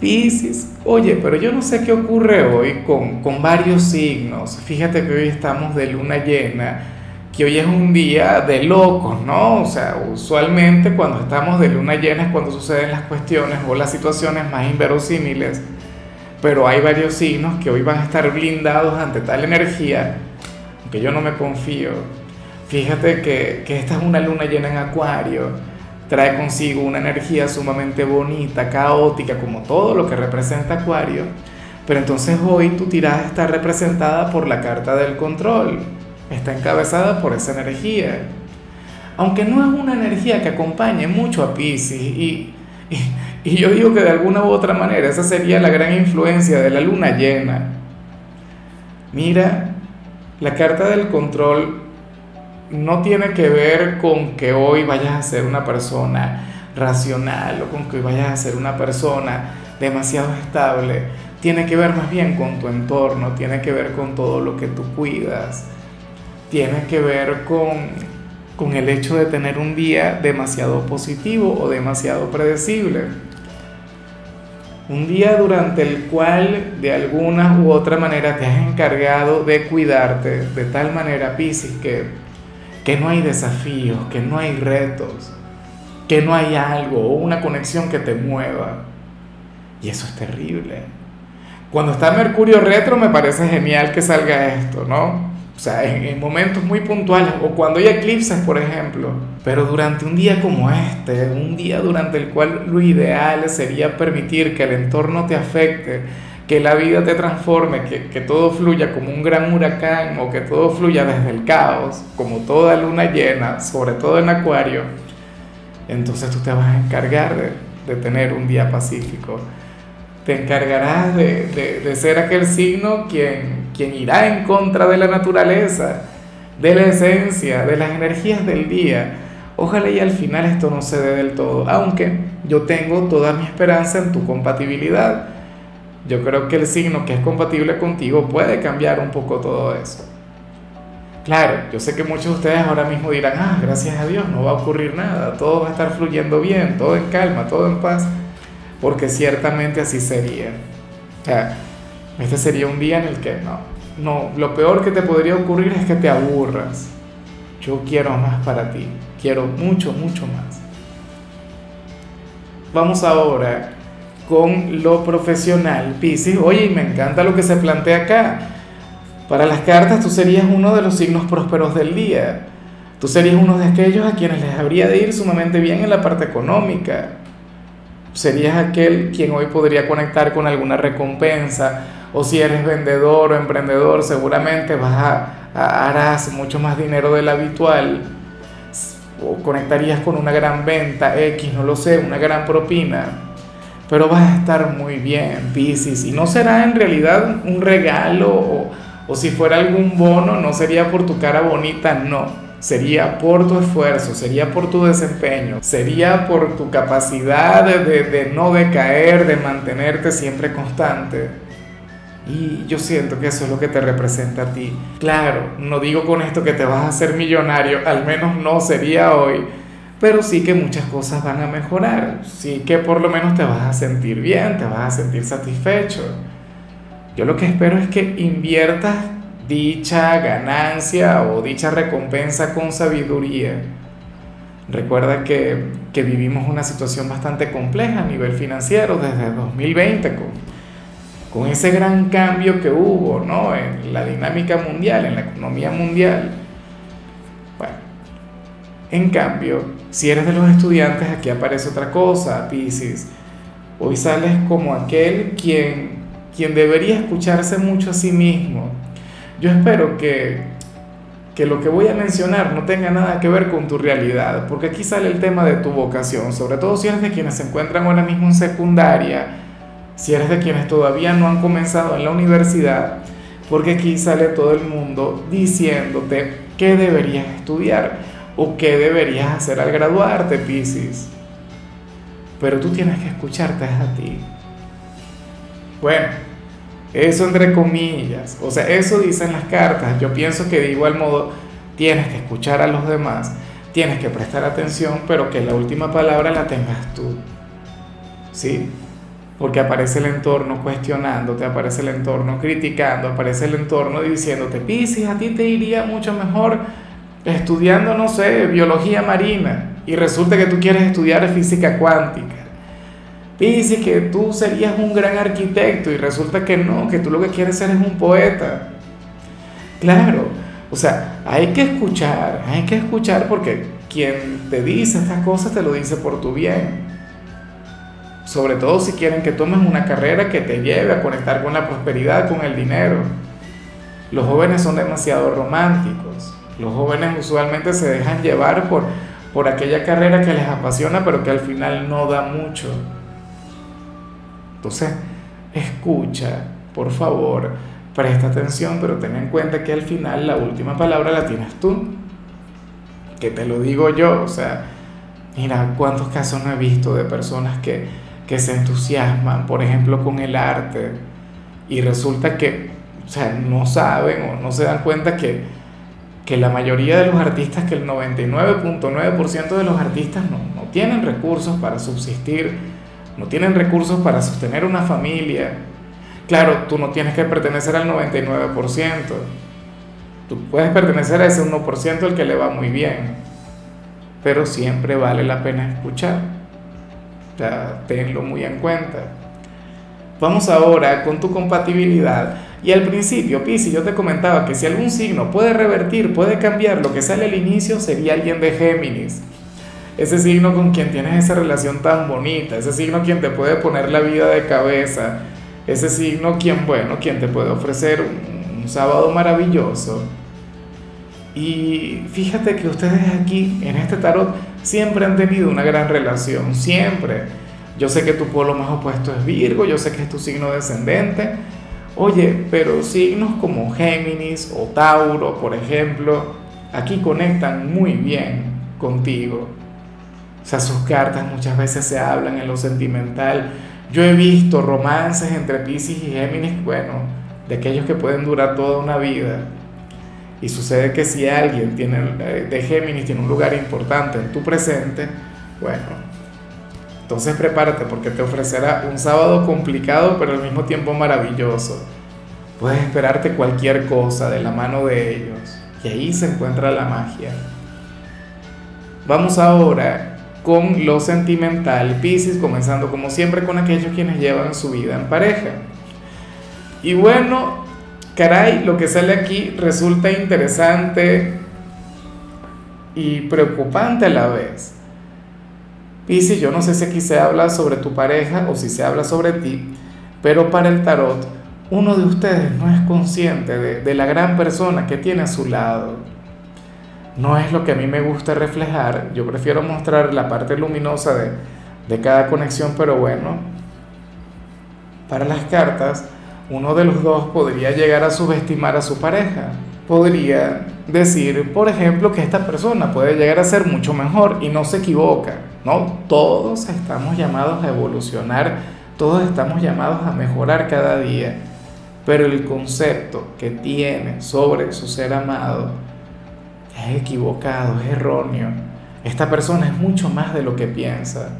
Piscis, oye, pero yo no sé qué ocurre hoy con, con, varios signos. Fíjate que hoy estamos de luna llena, que hoy es un día de locos, ¿no? O sea, usualmente cuando estamos de luna llena es cuando suceden las cuestiones o las situaciones más inverosímiles. Pero hay varios signos que hoy van a estar blindados ante tal energía, aunque yo no me confío. Fíjate que, que esta es una luna llena en acuario trae consigo una energía sumamente bonita, caótica, como todo lo que representa Acuario. Pero entonces hoy tu tirada está representada por la carta del control, está encabezada por esa energía. Aunque no es una energía que acompañe mucho a Pisces y, y, y yo digo que de alguna u otra manera esa sería la gran influencia de la luna llena. Mira, la carta del control no tiene que ver con que hoy vayas a ser una persona racional o con que hoy vayas a ser una persona demasiado estable. Tiene que ver más bien con tu entorno, tiene que ver con todo lo que tú cuidas, tiene que ver con, con el hecho de tener un día demasiado positivo o demasiado predecible. Un día durante el cual de alguna u otra manera te has encargado de cuidarte de tal manera, Piscis, que que no hay desafíos, que no hay retos, que no hay algo o una conexión que te mueva. Y eso es terrible. Cuando está Mercurio retro me parece genial que salga esto, ¿no? O sea, en, momentos muy puntuales o cuando hay eclipses, por ejemplo. Pero durante un día como este, un día durante el cual lo ideal sería permitir que el entorno te afecte, que la vida te transforme, que, que, todo fluya como un gran huracán o que todo fluya desde el caos, como toda luna llena, sobre todo en Acuario, entonces tú te vas a encargar de, de tener un día pacífico. Te encargarás de, de, ser aquel signo quien, quien irá en contra de la naturaleza, de la esencia, de las energías del día. Ojalá y al final esto no se dé del todo, aunque yo tengo toda mi esperanza en tu compatibilidad yo creo que el signo que es compatible contigo puede cambiar un poco todo eso. Claro, yo sé que muchos de ustedes ahora mismo dirán, ah, gracias a Dios, no va a ocurrir nada, todo va a estar fluyendo bien, todo en calma, todo en paz, porque ciertamente así sería. Este sería un día en el que no, no, lo peor que te podría ocurrir es que te aburras. Yo quiero más para ti, quiero mucho, mucho más. Vamos ahora con lo profesional. Piscis, oye, me encanta lo que se plantea acá. Para las cartas tú serías uno de los signos prósperos del día. Tú serías uno de aquellos a quienes les habría de ir sumamente bien en la parte económica. Serías aquel quien hoy podría conectar con alguna recompensa. O si eres vendedor o emprendedor, seguramente vas a, a harás mucho más dinero del habitual. O conectarías con una gran venta X, no lo sé, una gran propina pero vas a estar muy bien, Piscis, y no será en realidad un regalo o, o, si fuera algún bono, no sería por tu cara bonita, no, sería por tu esfuerzo, sería por tu desempeño, sería por tu capacidad de, de, de no decaer, de mantenerte siempre constante. Y yo siento que eso es lo que te representa a ti. Claro, no digo con esto que te vas a hacer millonario, al menos no sería hoy pero sí que muchas cosas van a mejorar, sí que por lo menos te vas a sentir bien, te vas a sentir satisfecho. Yo lo que espero es que inviertas dicha ganancia o dicha recompensa con sabiduría. Recuerda que, que vivimos una situación bastante compleja a nivel financiero desde 2020 con, con ese gran cambio que hubo ¿no? en la dinámica mundial, en la economía mundial. En cambio, si eres de los estudiantes, aquí aparece otra cosa, Pisces. Hoy sales como aquel quien, quien debería escucharse mucho a sí mismo. Yo espero que, que lo que voy a mencionar no tenga nada que ver con tu realidad, porque aquí sale el tema de tu vocación, sobre todo si eres de quienes se encuentran ahora mismo en secundaria si eres de quienes todavía no han comenzado en la universidad, porque aquí sale todo el mundo diciéndote qué deberías estudiar o qué deberías hacer al graduarte, Piscis. Pero tú tienes que escucharte a ti. Bueno, eso entre comillas, o sea, eso dicen las cartas. Yo pienso que de igual modo tienes que escuchar a los demás, tienes que prestar atención, pero que la última palabra la tengas tú. ¿Sí? Porque aparece el entorno cuestionándote, aparece el entorno criticando, aparece el entorno diciéndote, Piscis, a ti te iría mucho mejor estudiando, no sé, biología marina, y resulta que tú quieres estudiar física cuántica. Piscis, que tú serías un gran arquitecto, y resulta que no, que tú lo que quieres ser es un poeta. Claro, o sea, hay que escuchar, hay que escuchar porque quien te dice estas cosas te lo dice por tu bien sobre todo si quieren que tomes una carrera que te lleve a conectar con la prosperidad, con el dinero. Los jóvenes son demasiado románticos. Los jóvenes usualmente se dejan llevar por, por aquella carrera que les apasiona, pero que al final no da mucho. Entonces, escucha, por favor, presta atención, pero ten en cuenta que al final la última palabra la tienes tú. Que te lo digo yo, o sea, mira cuántos casos no he visto de personas que, que se entusiasman, por ejemplo, con el arte, y resulta que, o sea, no saben o no se dan cuenta que, que la mayoría de los artistas, que el 99.9% de los artistas no, no tienen recursos para subsistir, no tienen recursos para sostener una familia. Claro, tú no tienes que pertenecer al 99%, tú puedes pertenecer a ese 1% al que le va muy bien, pero siempre vale la pena escuchar tenlo muy en cuenta. Vamos ahora con tu compatibilidad. Y al principio, Pisi, yo te comentaba que si algún signo puede revertir, puede cambiar, lo que sale al inicio sería alguien de Géminis. Ese signo con quien tienes esa relación tan bonita, ese signo quien te puede poner la vida de cabeza, ese signo quien, bueno, quien te puede ofrecer un, un sábado maravilloso. Y fíjate que ustedes aquí, en este tarot, siempre han tenido una gran relación, siempre. Yo sé que tu polo más opuesto es Virgo, yo sé que es tu signo descendente. Oye, pero signos como Géminis o Tauro, por ejemplo, aquí conectan muy bien contigo. O sea, sus cartas muchas veces se hablan en lo sentimental. Yo he visto romances entre Pisces y Géminis, bueno, de aquellos que pueden durar toda una vida. Y sucede que si alguien tiene, eh, de Géminis tiene un lugar importante en tu presente, bueno, entonces prepárate porque te ofrecerá un sábado complicado pero al mismo tiempo maravilloso. Puedes esperarte cualquier cosa de la mano de ellos y ahí se encuentra la magia. Vamos ahora con lo sentimental, Pisces, comenzando como siempre con aquellos quienes llevan su vida en pareja. Y bueno, caray, lo que sale aquí resulta interesante y preocupante a la vez. Piscis, yo no sé si aquí se habla sobre tu pareja o si se habla sobre ti, pero para el tarot, uno de ustedes no es consciente de, la gran persona que tiene a su lado. No es lo que a mí me gusta reflejar, yo prefiero mostrar la parte luminosa de, de cada conexión, pero bueno, para las cartas, uno de los dos podría llegar a subestimar a su pareja. Podría decir, por ejemplo, que esta persona puede llegar a ser mucho mejor y no se equivoca. No, todos estamos llamados a evolucionar, todos estamos llamados a mejorar cada día. Pero el concepto que tiene sobre su ser amado es equivocado, es erróneo. Esta persona es mucho más de lo que piensa.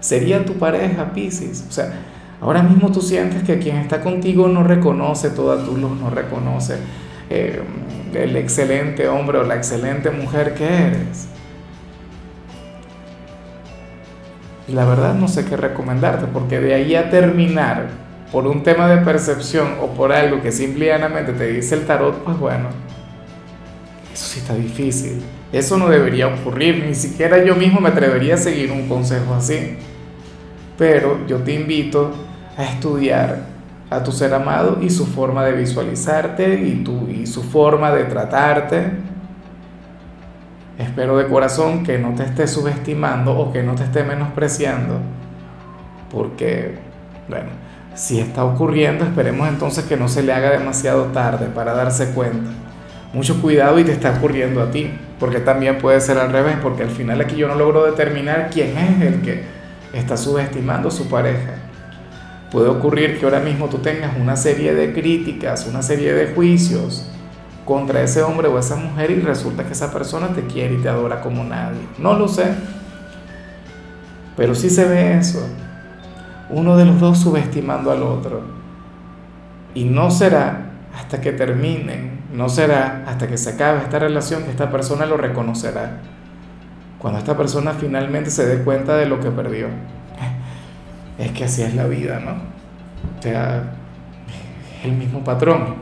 Sería tu pareja, Pisces. O sea, Ahora mismo tú sientes que quien está contigo no reconoce toda tu luz, no reconoce eh, el excelente hombre o la excelente mujer que eres. Y la verdad no sé qué recomendarte, porque de ahí a terminar por un tema de percepción o por algo que simplemente te dice el tarot, pues bueno, eso sí está difícil. Eso no debería ocurrir, ni siquiera yo mismo me atrevería a seguir un consejo así. Pero yo te invito a estudiar a tu ser amado y su forma de visualizarte y, tu, y su forma de tratarte. Espero de corazón que no te esté subestimando o que no te esté menospreciando, porque, bueno, si está ocurriendo, esperemos entonces que no se le haga demasiado tarde para darse cuenta. Mucho cuidado y te está ocurriendo a ti, porque también puede ser al revés, porque al final aquí yo no logro determinar quién es el que está subestimando a su pareja. Puede ocurrir que ahora mismo tú tengas una serie de críticas, una serie de juicios contra ese hombre o esa mujer y resulta que esa persona te quiere y te adora como nadie. No lo sé, pero sí se ve eso uno de los dos subestimando al otro. Y no será hasta que terminen, no será hasta que se acabe esta relación que esta persona lo reconocerá. Cuando esta persona finalmente se dé cuenta de lo que perdió. Es que así es la vida, ¿no? O sea, es el mismo patrón.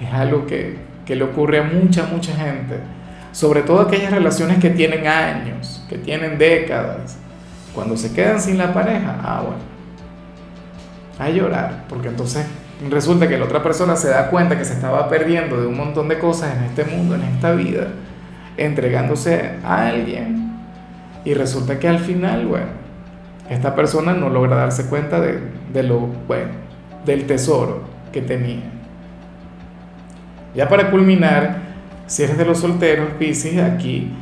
Es algo que, que le ocurre a mucha, mucha gente. Sobre todo aquellas relaciones que tienen años, que tienen décadas. Cuando se quedan sin la pareja, ah, bueno a llorar, porque entonces resulta que la otra persona se da cuenta que se estaba perdiendo de un montón de cosas en este mundo, en esta vida, entregándose a alguien, y resulta que al final, bueno, esta persona no logra darse cuenta de, lo, bueno, del tesoro que tenía. Ya para culminar, si eres de los solteros, Pisces, aquí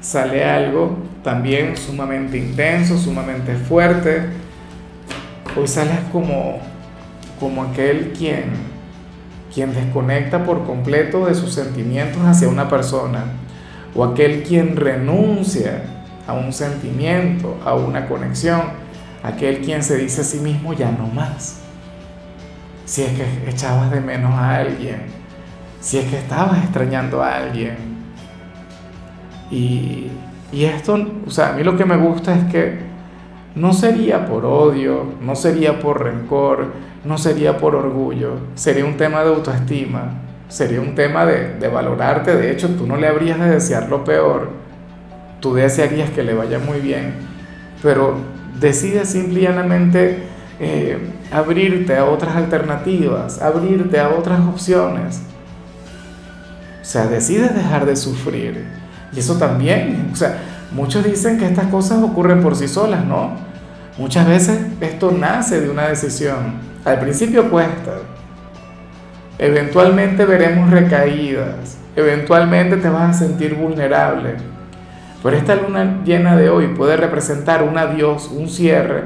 sale algo también sumamente intenso, sumamente fuerte, Hoy sales como, como aquel quien, quien desconecta por completo de sus sentimientos hacia una persona, o aquel quien renuncia a un sentimiento, a una conexión, aquel quien se dice a sí mismo ya no más. Si es que echabas de menos a alguien, si es que estabas extrañando a alguien. Y, y esto, o sea, a mí lo que me gusta es que no sería por odio, no sería por rencor, no sería por orgullo, sería un tema de autoestima, sería un tema de, valorarte, de hecho tú no le habrías de desear lo peor, tú desearías que le vaya muy bien, pero decides simplemente eh, abrirte a otras alternativas, abrirte a otras opciones. O sea, decides dejar de sufrir. Y eso también, o sea, Muchos dicen que estas cosas ocurren por sí solas, ¿no? Muchas veces esto nace de una decisión. Al principio cuesta. Eventualmente veremos recaídas. Eventualmente te vas a sentir vulnerable. Pero esta luna llena de hoy puede representar un adiós, un cierre,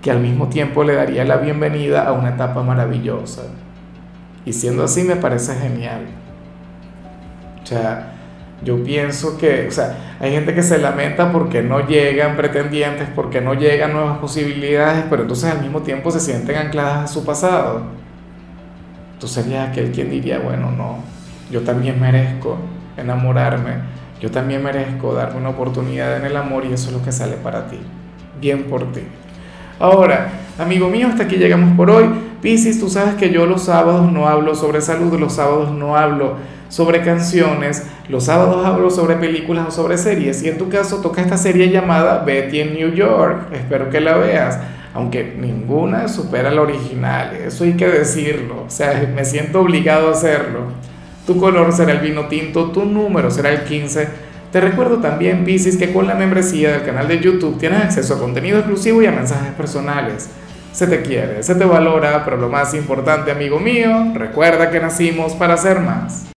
que al mismo tiempo le daría la bienvenida a una etapa maravillosa. Y siendo así me parece genial. O sea, yo pienso que, o sea, hay gente que se lamenta porque no llegan pretendientes, porque no llegan nuevas posibilidades, pero entonces al mismo tiempo se sienten ancladas a su pasado. Tú serías aquel quien diría, bueno, no, yo también merezco enamorarme, yo también merezco darme una oportunidad en el amor y eso es lo que sale para ti. Bien por ti. Ahora, amigo mío, hasta aquí llegamos por hoy. Piscis, tú sabes que yo los sábados no hablo sobre salud, los sábados no hablo sobre canciones, los sábados hablo sobre películas o sobre series y en tu caso toca esta serie llamada Betty en New York, espero que la veas, aunque ninguna supera la original, eso hay que decirlo, o sea, me siento obligado a hacerlo. Tu color será el vino tinto, tu número será el 15. Te recuerdo también, Pisces, que con la membresía del canal de YouTube tienes acceso a contenido exclusivo y a mensajes personales. Se te quiere, se te valora, pero lo más importante, amigo mío, recuerda que nacimos para ser más.